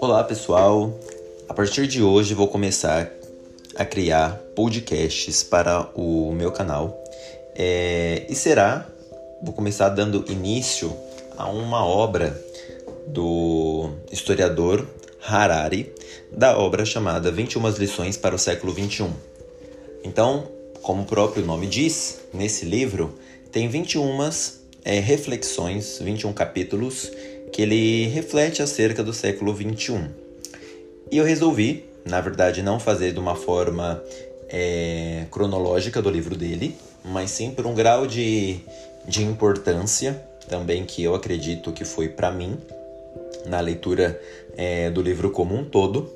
Olá pessoal, a partir de hoje vou começar a criar podcasts para o meu canal é, e será, vou começar dando início a uma obra do historiador Harari, da obra chamada 21 lições para o século 21. Então, como o próprio nome diz, nesse livro tem 21 é, reflexões, 21 capítulos que ele reflete acerca do século 21. E eu resolvi, na verdade, não fazer de uma forma é, cronológica do livro dele, mas sim por um grau de, de importância também que eu acredito que foi para mim na leitura é, do livro como um todo.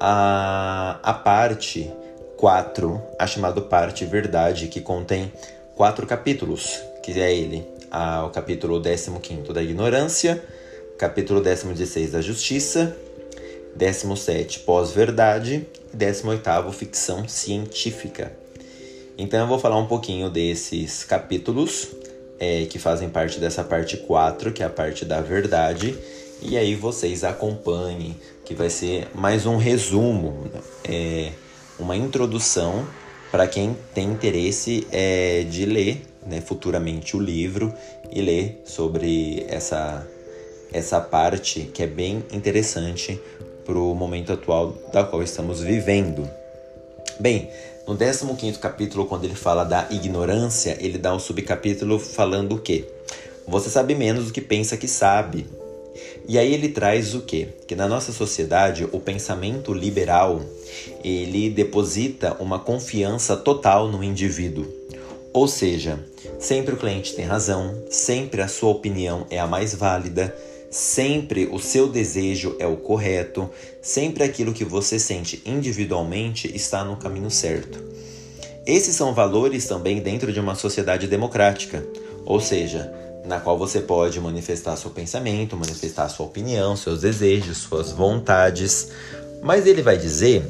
A, a parte 4, a chamada parte verdade, que contém quatro capítulos, que é ele, a, o capítulo 15 da ignorância, capítulo 16 da justiça, 17 pós-verdade e 18 ficção científica. Então eu vou falar um pouquinho desses capítulos é, que fazem parte dessa parte 4, que é a parte da verdade, e aí vocês acompanhem, que vai ser mais um resumo, é, uma introdução para quem tem interesse é, de ler né, futuramente o livro e ler sobre essa, essa parte que é bem interessante para o momento atual da qual estamos vivendo. Bem, no 15 capítulo, quando ele fala da ignorância, ele dá um subcapítulo falando o quê? Você sabe menos do que pensa que sabe. E aí ele traz o quê? Que na nossa sociedade, o pensamento liberal, ele deposita uma confiança total no indivíduo. Ou seja, sempre o cliente tem razão, sempre a sua opinião é a mais válida, Sempre o seu desejo é o correto, sempre aquilo que você sente individualmente está no caminho certo. Esses são valores também dentro de uma sociedade democrática, ou seja, na qual você pode manifestar seu pensamento, manifestar sua opinião, seus desejos, suas vontades. Mas ele vai dizer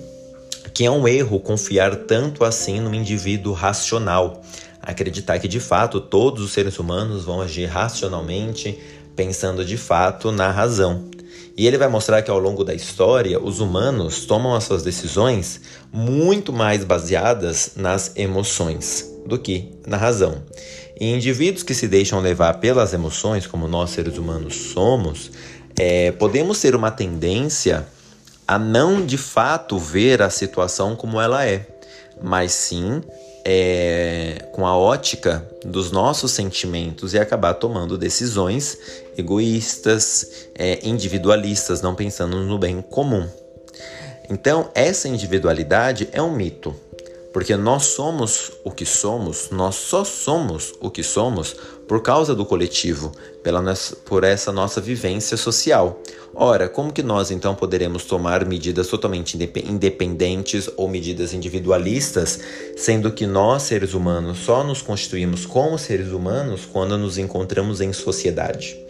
que é um erro confiar tanto assim no indivíduo racional, acreditar que de fato todos os seres humanos vão agir racionalmente, pensando de fato na razão. E ele vai mostrar que ao longo da história, os humanos tomam as suas decisões muito mais baseadas nas emoções do que na razão. E indivíduos que se deixam levar pelas emoções, como nós seres humanos somos, é, podemos ter uma tendência a não de fato ver a situação como ela é, mas sim é, com a ótica dos nossos sentimentos e acabar tomando decisões egoístas, é, individualistas, não pensando no bem comum. Então, essa individualidade é um mito. Porque nós somos o que somos, nós só somos o que somos por causa do coletivo, pela por essa nossa vivência social. Ora, como que nós então poderemos tomar medidas totalmente independentes ou medidas individualistas, sendo que nós, seres humanos, só nos constituímos como seres humanos quando nos encontramos em sociedade?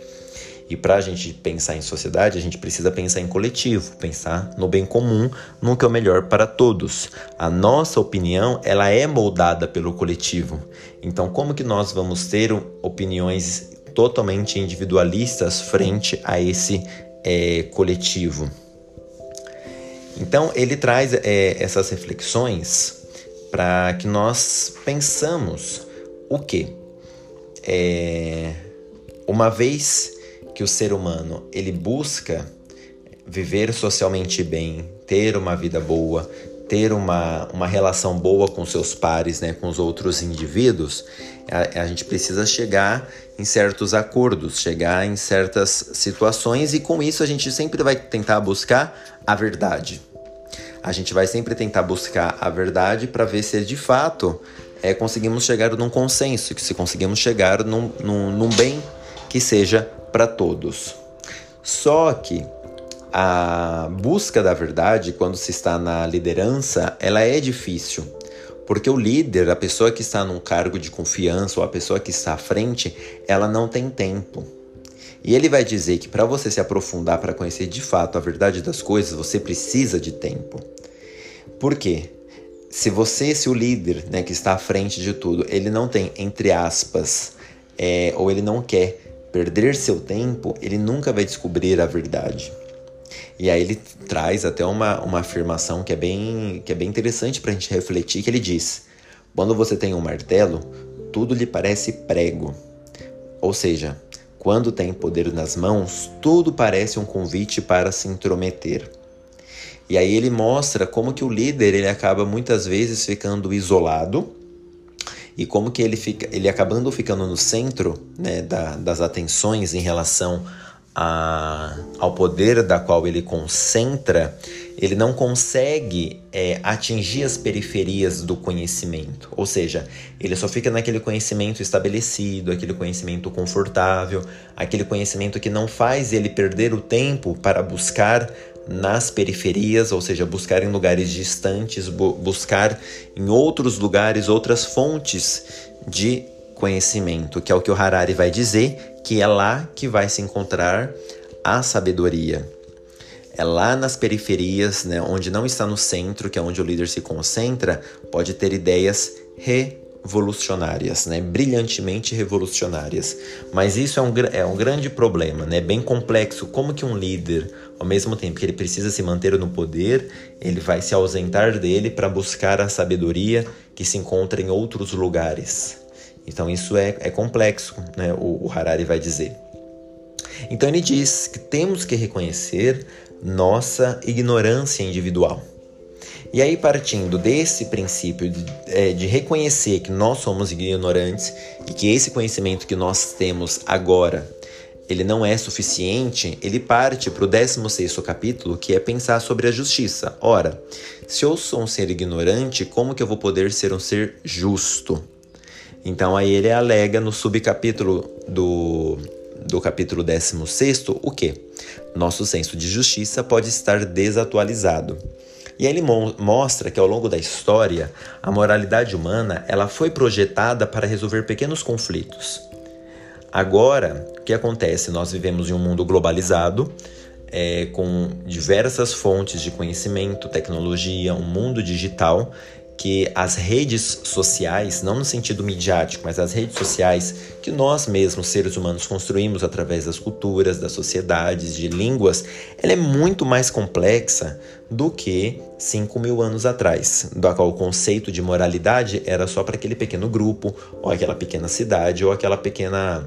E para a gente pensar em sociedade, a gente precisa pensar em coletivo, pensar no bem comum, no que é o melhor para todos. A nossa opinião, ela é moldada pelo coletivo. Então, como que nós vamos ter opiniões totalmente individualistas frente a esse é, coletivo? Então, ele traz é, essas reflexões para que nós pensamos o que? É, uma vez que o ser humano ele busca viver socialmente bem, ter uma vida boa, ter uma, uma relação boa com seus pares, né, com os outros indivíduos, a, a gente precisa chegar em certos acordos, chegar em certas situações e com isso a gente sempre vai tentar buscar a verdade. A gente vai sempre tentar buscar a verdade para ver se de fato é, conseguimos chegar num consenso, que se conseguimos chegar num, num, num bem que seja para todos. Só que a busca da verdade, quando se está na liderança, ela é difícil. Porque o líder, a pessoa que está num cargo de confiança ou a pessoa que está à frente, ela não tem tempo. E ele vai dizer que para você se aprofundar, para conhecer de fato a verdade das coisas, você precisa de tempo. Por quê? Se você, se o líder né, que está à frente de tudo, ele não tem, entre aspas, é, ou ele não quer perder seu tempo, ele nunca vai descobrir a verdade. E aí ele traz até uma, uma afirmação que é bem, que é bem interessante para a gente refletir, que ele diz, quando você tem um martelo, tudo lhe parece prego. Ou seja, quando tem poder nas mãos, tudo parece um convite para se intrometer. E aí ele mostra como que o líder ele acaba muitas vezes ficando isolado e como que ele fica, ele acabando ficando no centro né, da, das atenções em relação a, ao poder da qual ele concentra, ele não consegue é, atingir as periferias do conhecimento. Ou seja, ele só fica naquele conhecimento estabelecido, aquele conhecimento confortável, aquele conhecimento que não faz ele perder o tempo para buscar nas periferias, ou seja, buscar em lugares distantes, bu buscar em outros lugares outras fontes de conhecimento, que é o que o Harari vai dizer, que é lá que vai se encontrar a sabedoria. É lá nas periferias, né, onde não está no centro, que é onde o líder se concentra, pode ter ideias re revolucionárias, né? brilhantemente revolucionárias. Mas isso é um, é um grande problema, né? bem complexo. Como que um líder, ao mesmo tempo que ele precisa se manter no poder, ele vai se ausentar dele para buscar a sabedoria que se encontra em outros lugares? Então isso é, é complexo, né? o, o Harari vai dizer. Então ele diz que temos que reconhecer nossa ignorância individual. E aí, partindo desse princípio de, é, de, reconhecer que nós somos ignorantes e que esse conhecimento que nós temos agora ele não é suficiente, ele parte para o 16 capítulo, que é pensar sobre a justiça. Ora, se eu sou um ser ignorante, como que eu vou poder ser um ser justo? Então aí ele alega no subcapítulo do, do capítulo 16 o que? Nosso senso de justiça pode estar desatualizado. E ele mo mostra que ao longo da história, a moralidade humana ela foi projetada para resolver pequenos conflitos. Agora, o que acontece? Nós vivemos em um mundo globalizado, é, com diversas fontes de conhecimento, tecnologia, um mundo digital que as redes sociais, não no sentido midiático, mas as redes sociais que nós mesmos, seres humanos, construímos através das culturas, das sociedades, de línguas, ela é muito mais complexa do que 5 mil anos atrás, do qual o conceito de moralidade era só para aquele pequeno grupo, ou aquela pequena cidade, ou aquela pequena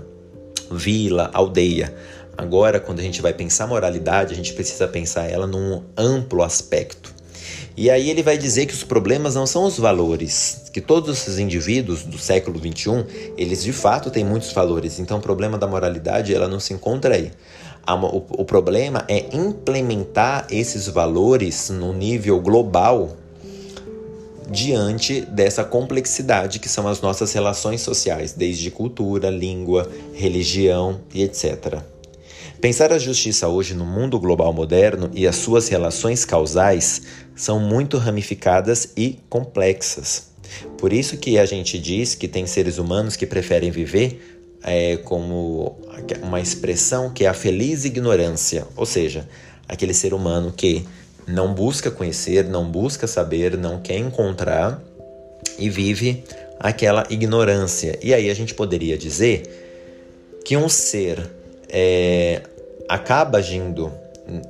vila, aldeia. Agora, quando a gente vai pensar moralidade, a gente precisa pensar ela num amplo aspecto. E aí ele vai dizer que os problemas não são os valores, que todos esses indivíduos do século 21, eles de fato têm muitos valores. Então o problema da moralidade, ela não se encontra aí. O problema é implementar esses valores no nível global diante dessa complexidade que são as nossas relações sociais, desde cultura, língua, religião e etc. Pensar a justiça hoje no mundo global moderno e as suas relações causais são muito ramificadas e complexas. Por isso que a gente diz que tem seres humanos que preferem viver é, como uma expressão que é a feliz ignorância, ou seja, aquele ser humano que não busca conhecer, não busca saber, não quer encontrar e vive aquela ignorância. E aí a gente poderia dizer que um ser é, acaba agindo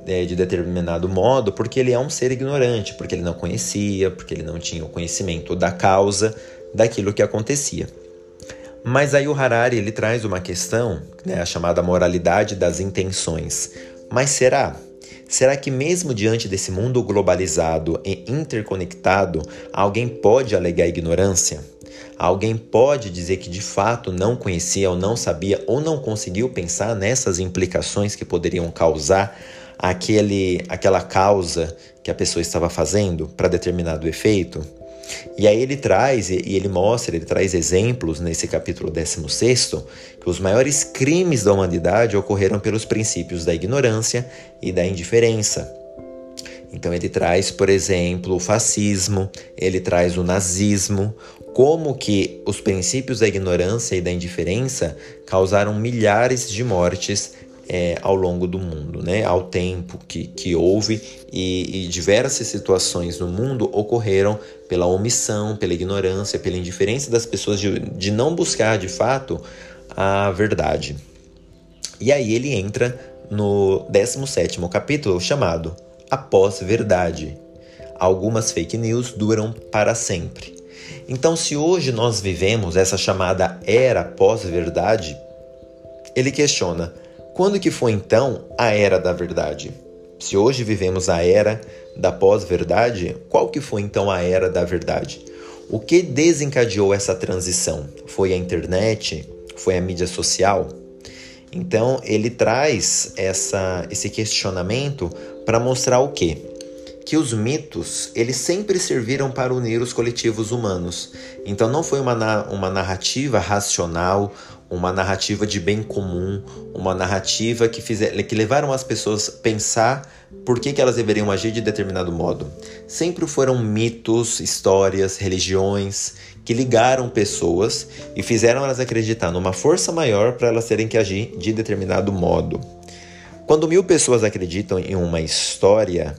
é, de determinado modo porque ele é um ser ignorante, porque ele não conhecia, porque ele não tinha o conhecimento da causa daquilo que acontecia. Mas aí o Harari ele traz uma questão, né, a chamada moralidade das intenções. Mas será? Será que mesmo diante desse mundo globalizado e interconectado, alguém pode alegar ignorância? Alguém pode dizer que de fato não conhecia ou não sabia ou não conseguiu pensar nessas implicações que poderiam causar aquele, aquela causa que a pessoa estava fazendo para determinado efeito? E aí ele traz, e ele mostra, ele traz exemplos nesse capítulo 16, que os maiores crimes da humanidade ocorreram pelos princípios da ignorância e da indiferença. Então ele traz, por exemplo, o fascismo, ele traz o nazismo, como que os princípios da ignorância e da indiferença causaram milhares de mortes é, ao longo do mundo, né? ao tempo que, que houve e, e diversas situações no mundo ocorreram pela omissão, pela ignorância, pela indiferença das pessoas de, de não buscar de fato a verdade. E aí ele entra no 17 capítulo chamado A Pós-Verdade. Algumas fake news duram para sempre. Então, se hoje nós vivemos essa chamada era pós-verdade, ele questiona: quando que foi então a era da verdade? Se hoje vivemos a era da pós-verdade, qual que foi então a era da verdade? O que desencadeou essa transição? Foi a internet? Foi a mídia social? Então ele traz essa, esse questionamento para mostrar o quê? Que os mitos eles sempre serviram para unir os coletivos humanos. Então não foi uma, uma narrativa racional, uma narrativa de bem comum, uma narrativa que, fizer, que levaram as pessoas a pensar por que, que elas deveriam agir de determinado modo. Sempre foram mitos, histórias, religiões que ligaram pessoas e fizeram elas acreditar numa força maior para elas terem que agir de determinado modo. Quando mil pessoas acreditam em uma história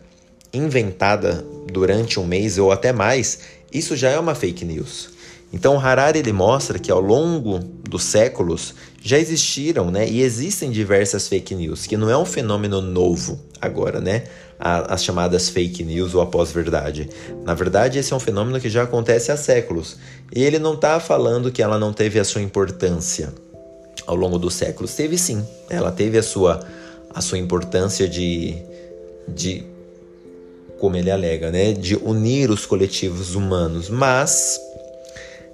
inventada durante um mês ou até mais, isso já é uma fake news. Então Harari ele mostra que ao longo dos séculos já existiram, né, e existem diversas fake news, que não é um fenômeno novo agora, né? as chamadas fake news ou a pós-verdade. Na verdade, esse é um fenômeno que já acontece há séculos. E ele não está falando que ela não teve a sua importância ao longo dos séculos. Teve sim. Ela teve a sua, a sua importância de, de, como ele alega, né? de unir os coletivos humanos. Mas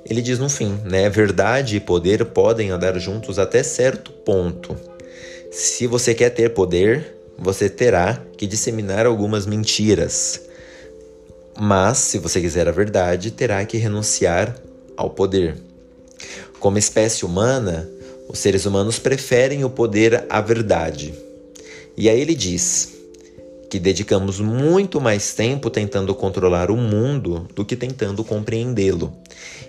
ele diz no fim, né? Verdade e poder podem andar juntos até certo ponto. Se você quer ter poder, você terá que disseminar algumas mentiras. Mas, se você quiser a verdade, terá que renunciar ao poder. Como espécie humana, os seres humanos preferem o poder à verdade. E aí ele diz que dedicamos muito mais tempo tentando controlar o mundo do que tentando compreendê-lo.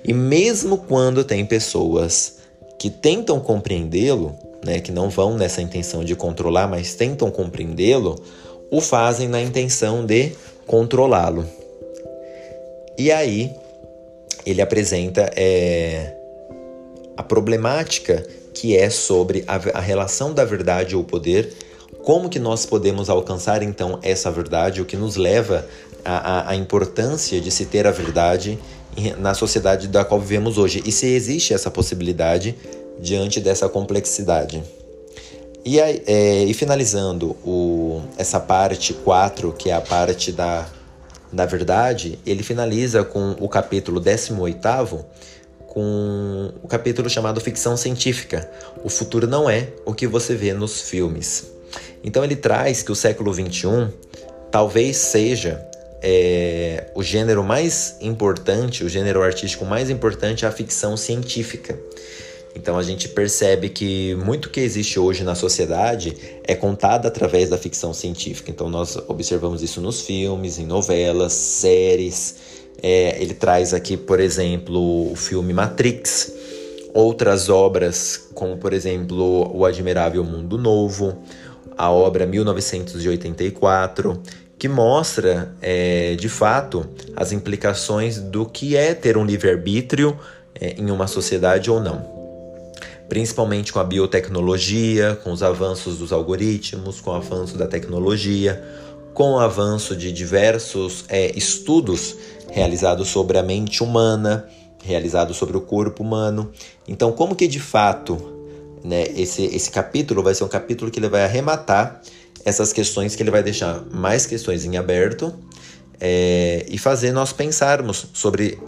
E mesmo quando tem pessoas que tentam compreendê-lo, né, que não vão nessa intenção de controlar, mas tentam compreendê-lo, o fazem na intenção de controlá-lo. E aí ele apresenta é, a problemática que é sobre a, a relação da verdade ou poder, como que nós podemos alcançar então essa verdade, o que nos leva à, importância de se ter a verdade na sociedade da qual vivemos hoje e se existe essa possibilidade diante dessa complexidade. E, é, e finalizando o, essa parte 4, que é a parte da, da verdade, ele finaliza com o capítulo 18, com o capítulo chamado Ficção Científica. O futuro não é o que você vê nos filmes. Então ele traz que o século XXI talvez seja é, o gênero mais importante, o gênero artístico mais importante a ficção científica. Então a gente percebe que muito que existe hoje na sociedade é contado através da ficção científica. Então nós observamos isso nos filmes, em novelas, séries. É, ele traz aqui, por exemplo, o filme Matrix, outras obras, como por exemplo O Admirável Mundo Novo, a obra 1984, que mostra é, de fato as implicações do que é ter um livre-arbítrio é, em uma sociedade ou não principalmente com a biotecnologia, com os avanços dos algoritmos, com o avanço da tecnologia, com o avanço de diversos é, estudos realizados sobre a mente humana, realizados sobre o corpo humano. Então, como que de fato né, esse, esse capítulo vai ser um capítulo que ele vai arrematar essas questões que ele vai deixar mais questões em aberto é, e fazer nós pensarmos sobre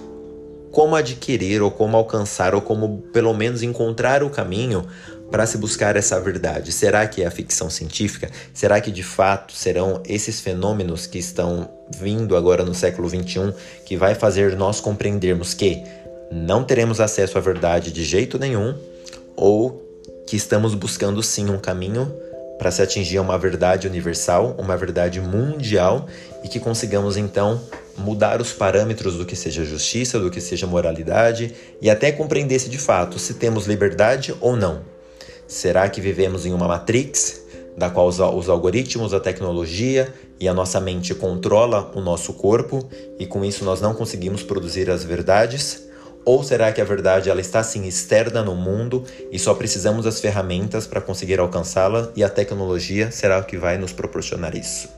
como adquirir ou como alcançar ou como pelo menos encontrar o caminho para se buscar essa verdade? Será que é a ficção científica? Será que de fato serão esses fenômenos que estão vindo agora no século XXI que vai fazer nós compreendermos que não teremos acesso à verdade de jeito nenhum ou que estamos buscando sim um caminho para se atingir uma verdade universal, uma verdade mundial e que consigamos então mudar os parâmetros do que seja justiça, do que seja moralidade e até compreender se de fato se temos liberdade ou não. Será que vivemos em uma matrix da qual os, algoritmos, a tecnologia e a nossa mente controla o nosso corpo e com isso nós não conseguimos produzir as verdades? Ou será que a verdade ela está assim externa no mundo e só precisamos das ferramentas para conseguir alcançá-la e a tecnologia será o que vai nos proporcionar isso?